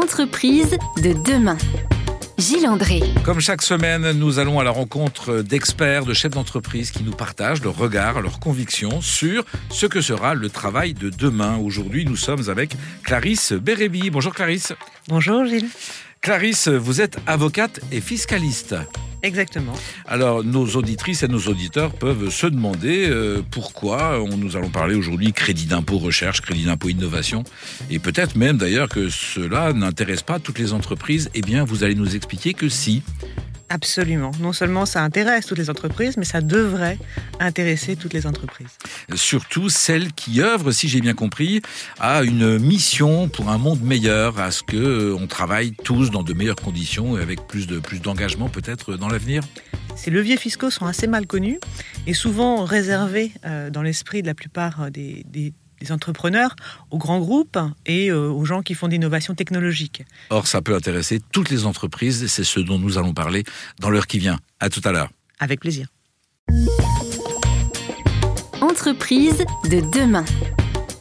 Entreprise de demain. Gilles André. Comme chaque semaine, nous allons à la rencontre d'experts, de chefs d'entreprise qui nous partagent leur regard, leurs convictions sur ce que sera le travail de demain. Aujourd'hui, nous sommes avec Clarisse Bérébi. Bonjour Clarisse. Bonjour Gilles. Clarisse, vous êtes avocate et fiscaliste. Exactement. Alors, nos auditrices et nos auditeurs peuvent se demander euh, pourquoi on, nous allons parler aujourd'hui crédit d'impôt recherche, crédit d'impôt innovation, et peut-être même d'ailleurs que cela n'intéresse pas toutes les entreprises. Eh bien, vous allez nous expliquer que si. Absolument. Non seulement ça intéresse toutes les entreprises, mais ça devrait intéresser toutes les entreprises. Surtout celles qui œuvrent, si j'ai bien compris, à une mission pour un monde meilleur, à ce que euh, on travaille tous dans de meilleures conditions et avec plus de plus d'engagement peut-être dans l'avenir. Ces leviers fiscaux sont assez mal connus et souvent réservés euh, dans l'esprit de la plupart des, des des entrepreneurs, aux grands groupes et euh, aux gens qui font d'innovation technologique. Or, ça peut intéresser toutes les entreprises et c'est ce dont nous allons parler dans l'heure qui vient. À tout à l'heure. Avec plaisir. Entreprise de demain.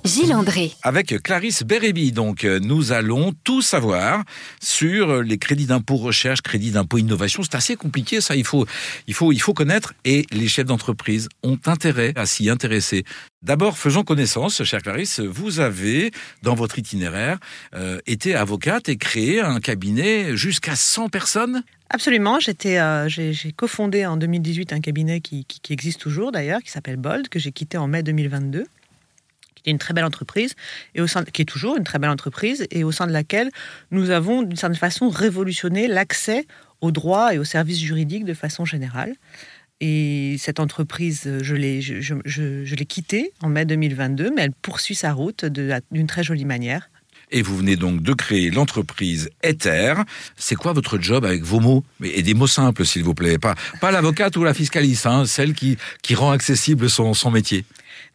Gilles André. Avec Clarisse Bérébi, donc, euh, nous allons tout savoir sur les crédits d'impôt recherche, crédits d'impôt innovation. C'est assez compliqué, ça. Il faut, il faut, il faut connaître. Et les chefs d'entreprise ont intérêt à s'y intéresser. D'abord, faisons connaissance, chère Clarisse. Vous avez, dans votre itinéraire, euh, été avocate et créé un cabinet jusqu'à 100 personnes Absolument. J'étais, euh, j'ai, cofondé en 2018 un cabinet qui, qui existe toujours d'ailleurs, qui s'appelle Bold, que j'ai quitté en mai 2022 une très belle entreprise, et au sein qui est toujours une très belle entreprise, et au sein de laquelle nous avons d'une certaine façon révolutionné l'accès aux droits et aux services juridiques de façon générale. Et cette entreprise, je l'ai, je, l'ai quittée en mai 2022, mais elle poursuit sa route d'une très jolie manière. Et vous venez donc de créer l'entreprise Ether. C'est quoi votre job avec vos mots? Et des mots simples, s'il vous plaît. Pas, pas l'avocate ou la fiscaliste, hein, celle qui, qui rend accessible son, son métier.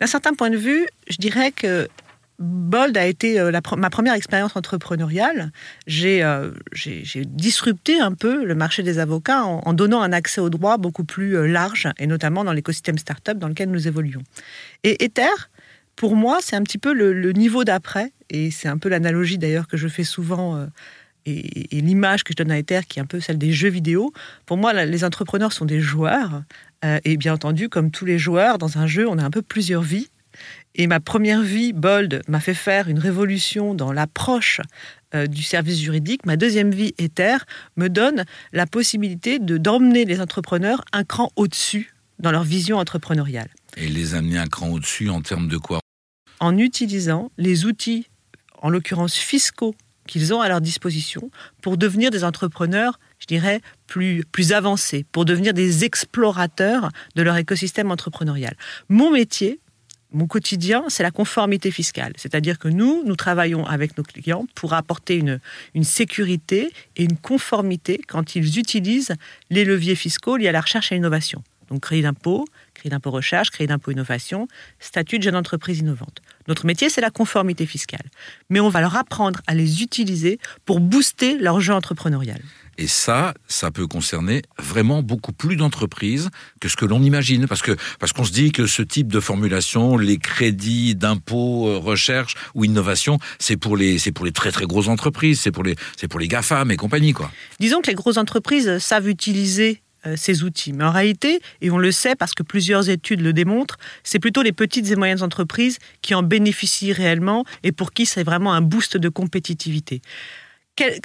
D'un certain point de vue, je dirais que Bold a été euh, ma première expérience entrepreneuriale. Euh, j'ai disrupté un peu le marché des avocats en, donnant un accès au droit beaucoup plus euh, large, et notamment dans l'écosystème startup dans lequel nous évoluons. Et Ether, pour moi, c'est un petit peu le, niveau d'après, et c'est un peu l'analogie d'ailleurs que je fais souvent. Et, l'image que je donne à Ether, qui est un peu celle des jeux vidéo. Pour moi, les entrepreneurs sont des joueurs euh, et bien entendu, comme tous les joueurs, dans un jeu, on a un peu plusieurs vies. Et ma première vie, Bold, m'a fait faire une révolution dans l'approche euh, du service juridique. Ma deuxième vie, Ether, me donne la possibilité de d'emmener les entrepreneurs un cran au-dessus dans leur vision entrepreneuriale. Et les amener un cran au-dessus en termes de quoi? En utilisant les outils, en l'occurrence fiscaux, qu'ils ont à leur disposition pour devenir des entrepreneurs je dirais, plus, plus avancés, pour devenir des explorateurs de leur écosystème entrepreneurial. Mon métier, mon quotidien, c'est la conformité fiscale. C'est-à-dire que nous, nous travaillons avec nos clients pour apporter une, une sécurité et une conformité quand ils utilisent les leviers fiscaux liés à la recherche et l'innovation. Donc crédit d'impôt, crédit d'impôt recherche, crédit d'impôt innovation, statut de jeune entreprise innovante. Notre métier, c'est la conformité fiscale. Mais on va leur apprendre à les utiliser pour booster leur jeu entrepreneurial. Et ça, ça peut concerner vraiment beaucoup plus d'entreprises que ce que l'on imagine. Parce que parce qu'on se dit que ce type de formulation, les crédits d'impôt, euh, recherche ou innovation, c'est pour les c'est pour les très très grosses entreprises, c'est pour les c'est pour les GAFAM et compagnie quoi. Disons que les grosses entreprises savent utiliser ces outils. Mais en réalité, et on le sait parce que plusieurs études le démontrent, c'est plutôt les petites et moyennes entreprises qui en bénéficient réellement et pour qui c'est vraiment un boost de compétitivité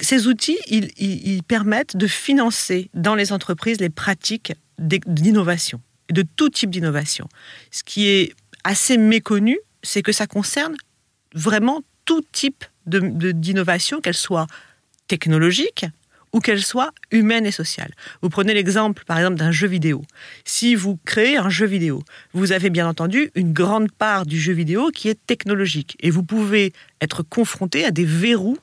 ces outils, ils, permettent de financer dans les entreprises les pratiques d'innovation, de tout type d'innovation. Ce qui est assez méconnu, c'est que ça concerne vraiment tout type d'innovation, qu'elle soit technologique ou qu'elle soit humaine et sociale. Vous prenez l'exemple, par exemple, d'un jeu vidéo. Si vous créez un jeu vidéo, vous avez bien entendu une grande part du jeu vidéo qui est technologique. Et vous pouvez être confronté à des verrous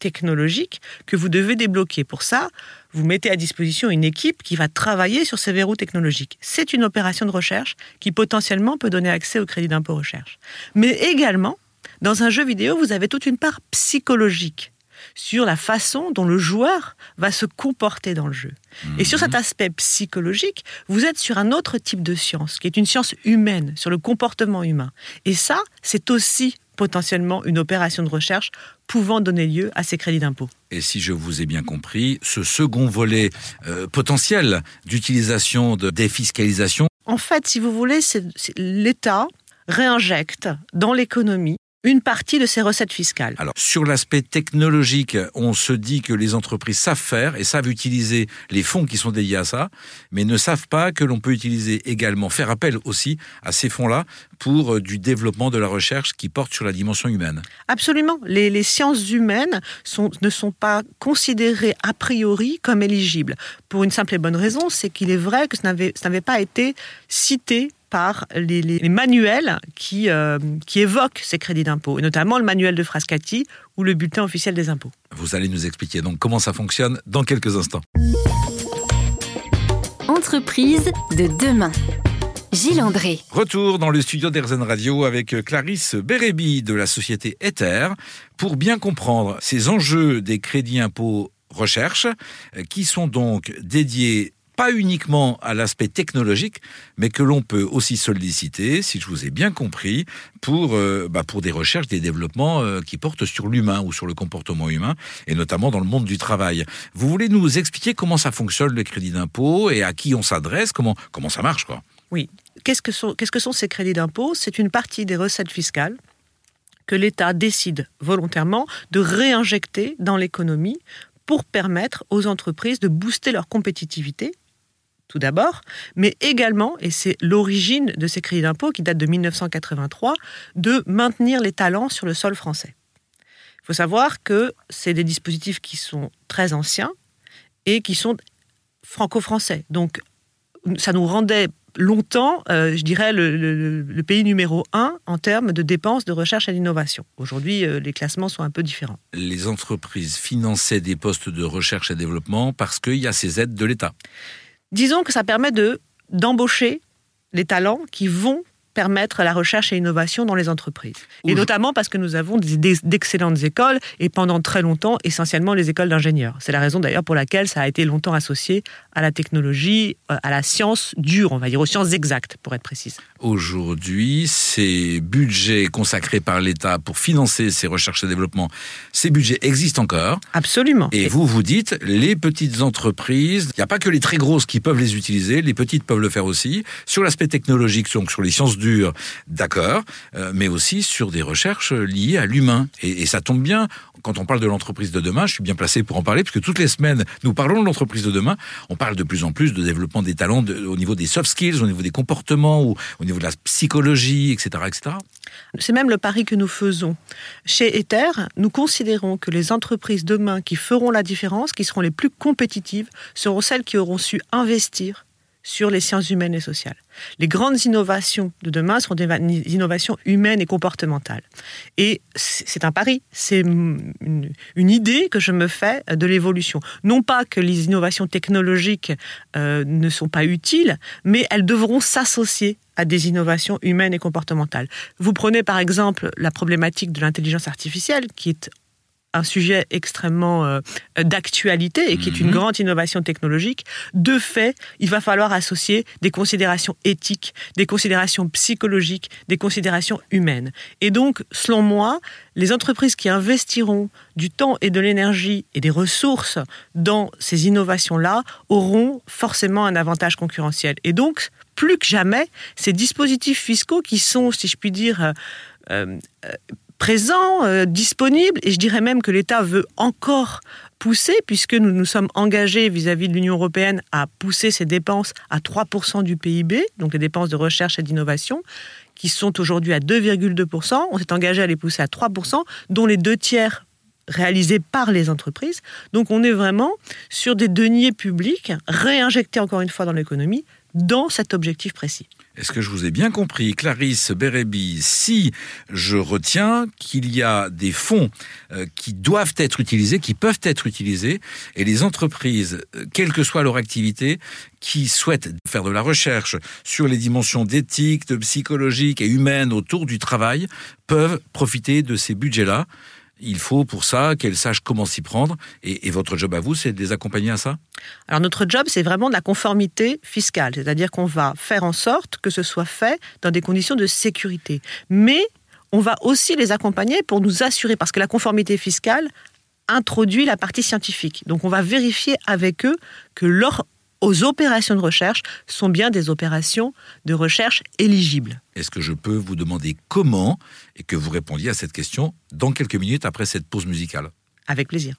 technologiques que vous devez débloquer. Pour ça, vous mettez à disposition une équipe qui va travailler sur ces verrous technologiques. C'est une opération de recherche qui potentiellement peut donner accès au crédit d'impôt recherche. Mais également, dans un jeu vidéo, vous avez toute une part psychologique sur la façon dont le joueur va se comporter dans le jeu. Et sur cet mhm. aspect psychologique, vous êtes sur un autre type de science, qui est une science humaine, sur le comportement humain. Et ça, c'est aussi potentiellement une opération de recherche pouvant donner lieu à ces crédits d'impôt. Et si je vous ai bien compris, ce second volet euh, potentiel d'utilisation de défiscalisation. En fait, si vous voulez, c'est l'État réinjecte dans l'économie une partie de ses recettes fiscales. Alors, sur l'aspect technologique, on se dit que les entreprises savent faire et savent utiliser les fonds qui sont dédiés à ça, mais ne savent pas que l'on peut utiliser également, faire appel aussi à ces fonds-là pour euh, du développement de la recherche qui porte sur la dimension humaine. Absolument. Les, sciences humaines ne sont pas considérées a priori comme éligibles. Pour une simple et bonne raison, c'est qu'il est vrai que ça n'avait pas été cité par les, manuels qui, euh, qui évoquent ces crédits d'impôt, et notamment le manuel de Frascati ou le bulletin officiel des impôts. Vous allez nous expliquer donc comment ça fonctionne dans quelques instants. Entreprise de demain. Gilles André. Retour dans le studio d'Airzen Radio avec Clarisse Bérébi de la société Ether pour bien comprendre ces enjeux des crédits impôts recherche qui sont donc dédiés pas uniquement à l'aspect technologique, mais que l'on peut aussi solliciter, si je vous ai bien compris, pour, euh, bah pour des recherches, des développements euh, qui portent sur l'humain ou sur le comportement humain, et notamment dans le monde du travail. Vous voulez nous expliquer comment ça fonctionne le crédit d'impôt et à qui on s'adresse, comment, comment ça marche quoi? Oui. Qu'est-ce que sont, qu'est-ce que sont ces crédits d'impôt? C'est une partie des recettes fiscales que l'État décide volontairement de réinjecter dans l'économie pour permettre aux entreprises de booster leur compétitivité tout d'abord, mais également, et c'est l'origine de ces crédits d'impôt qui date de 1983, de maintenir les talents sur le sol français. Il faut savoir que c'est des dispositifs qui sont très anciens et qui sont franco-français. Donc, ça nous rendait longtemps, euh, je dirais, le, pays numéro un en termes de dépenses de recherche et d'innovation. Aujourd'hui, euh, les classements sont un peu différents. Les entreprises finançaient des postes de recherche et développement parce qu'il y a ces aides de l'État. Disons que ça permet de d'embaucher les talents qui vont permettre la recherche et l'innovation dans les entreprises. Et notamment parce que nous avons d'excellentes écoles et pendant très longtemps, essentiellement les écoles d'ingénieurs. C'est la raison d'ailleurs pour laquelle ça a été longtemps associé à la technologie, euh, à la science dure, on va dire, aux sciences exactes, pour être précise. Aujourd'hui, ces budgets consacrés par l'État pour financer ces recherches et développements, ces budgets existent encore. Absolument. Et, vous, vous dites, les petites entreprises, il n'y a pas que les très grosses qui peuvent les utiliser, les petites peuvent le faire aussi. Sur l'aspect technologique, donc sur les sciences d'accord, euh, mais aussi sur des recherches liées à l'humain. Et, et ça tombe bien, quand on parle de l'entreprise de demain, je suis bien placé pour en parler, puisque toutes les semaines, nous parlons de l'entreprise de demain. On parle de plus en plus de développement des talents au niveau des soft skills, au niveau des comportements, ou au niveau de la psychologie, etc. etc. C'est même le pari que nous faisons. Chez Ether, nous considérons que les entreprises demain qui feront la différence, qui seront les plus compétitives, seront celles qui auront su investir sur les sciences humaines et sociales. Les grandes innovations de demain seront des innovations humaines et comportementales. Et c'est un pari, c'est une, idée que je me fais de l'évolution. Non pas que les innovations technologiques euh, ne sont pas utiles, mais elles devront s'associer à des innovations humaines et comportementales. Vous prenez par exemple la problématique de l'intelligence artificielle, qui est un sujet extrêmement euh, d'actualité et qui est une mhm. grande innovation technologique, de fait, il va falloir associer des considérations éthiques, des considérations psychologiques, des considérations humaines. Et donc, selon moi, les entreprises qui investiront du temps et de l'énergie et des ressources dans ces innovations-là auront forcément un avantage concurrentiel. Et donc, plus que jamais, ces dispositifs fiscaux qui sont, si je puis dire, euh, euh, présent, euh, disponible, et je dirais même que l'État veut encore pousser, puisque nous nous sommes engagés vis-à-vis de l'Union européenne à pousser ces dépenses à 3% du PIB, donc les dépenses de recherche et d'innovation, qui sont aujourd'hui à 2,2%. On s'est engagé à les pousser à 3%, dont les deux tiers réalisés par les entreprises. Donc on est vraiment sur des deniers publics réinjectés encore une fois dans l'économie dans cet objectif précis. Est-ce que je vous ai bien compris, Clarisse Bérébi Si je retiens qu'il y a des fonds euh, qui doivent être utilisés, qui peuvent être utilisés, et les entreprises, euh, quelle que soit leur activité, qui souhaitent faire de la recherche sur les dimensions d'éthique, de psychologique et humaine autour du travail, peuvent profiter de ces budgets-là il faut pour ça qu'elles sachent comment s'y prendre. Et, votre job à vous, c'est de les accompagner à ça? Alors notre job, c'est vraiment de la conformité fiscale, c'est-à-dire qu'on va faire en sorte que ce soit fait dans des conditions de sécurité. Mais on va aussi les accompagner pour nous assurer, parce que la conformité fiscale introduit la partie scientifique. Donc on va vérifier avec eux que leurs opérations de recherche sont bien des opérations de recherche éligibles. Est-ce que je peux vous demander comment et que vous répondiez à cette question dans quelques minutes après cette pause musicale? Avec plaisir.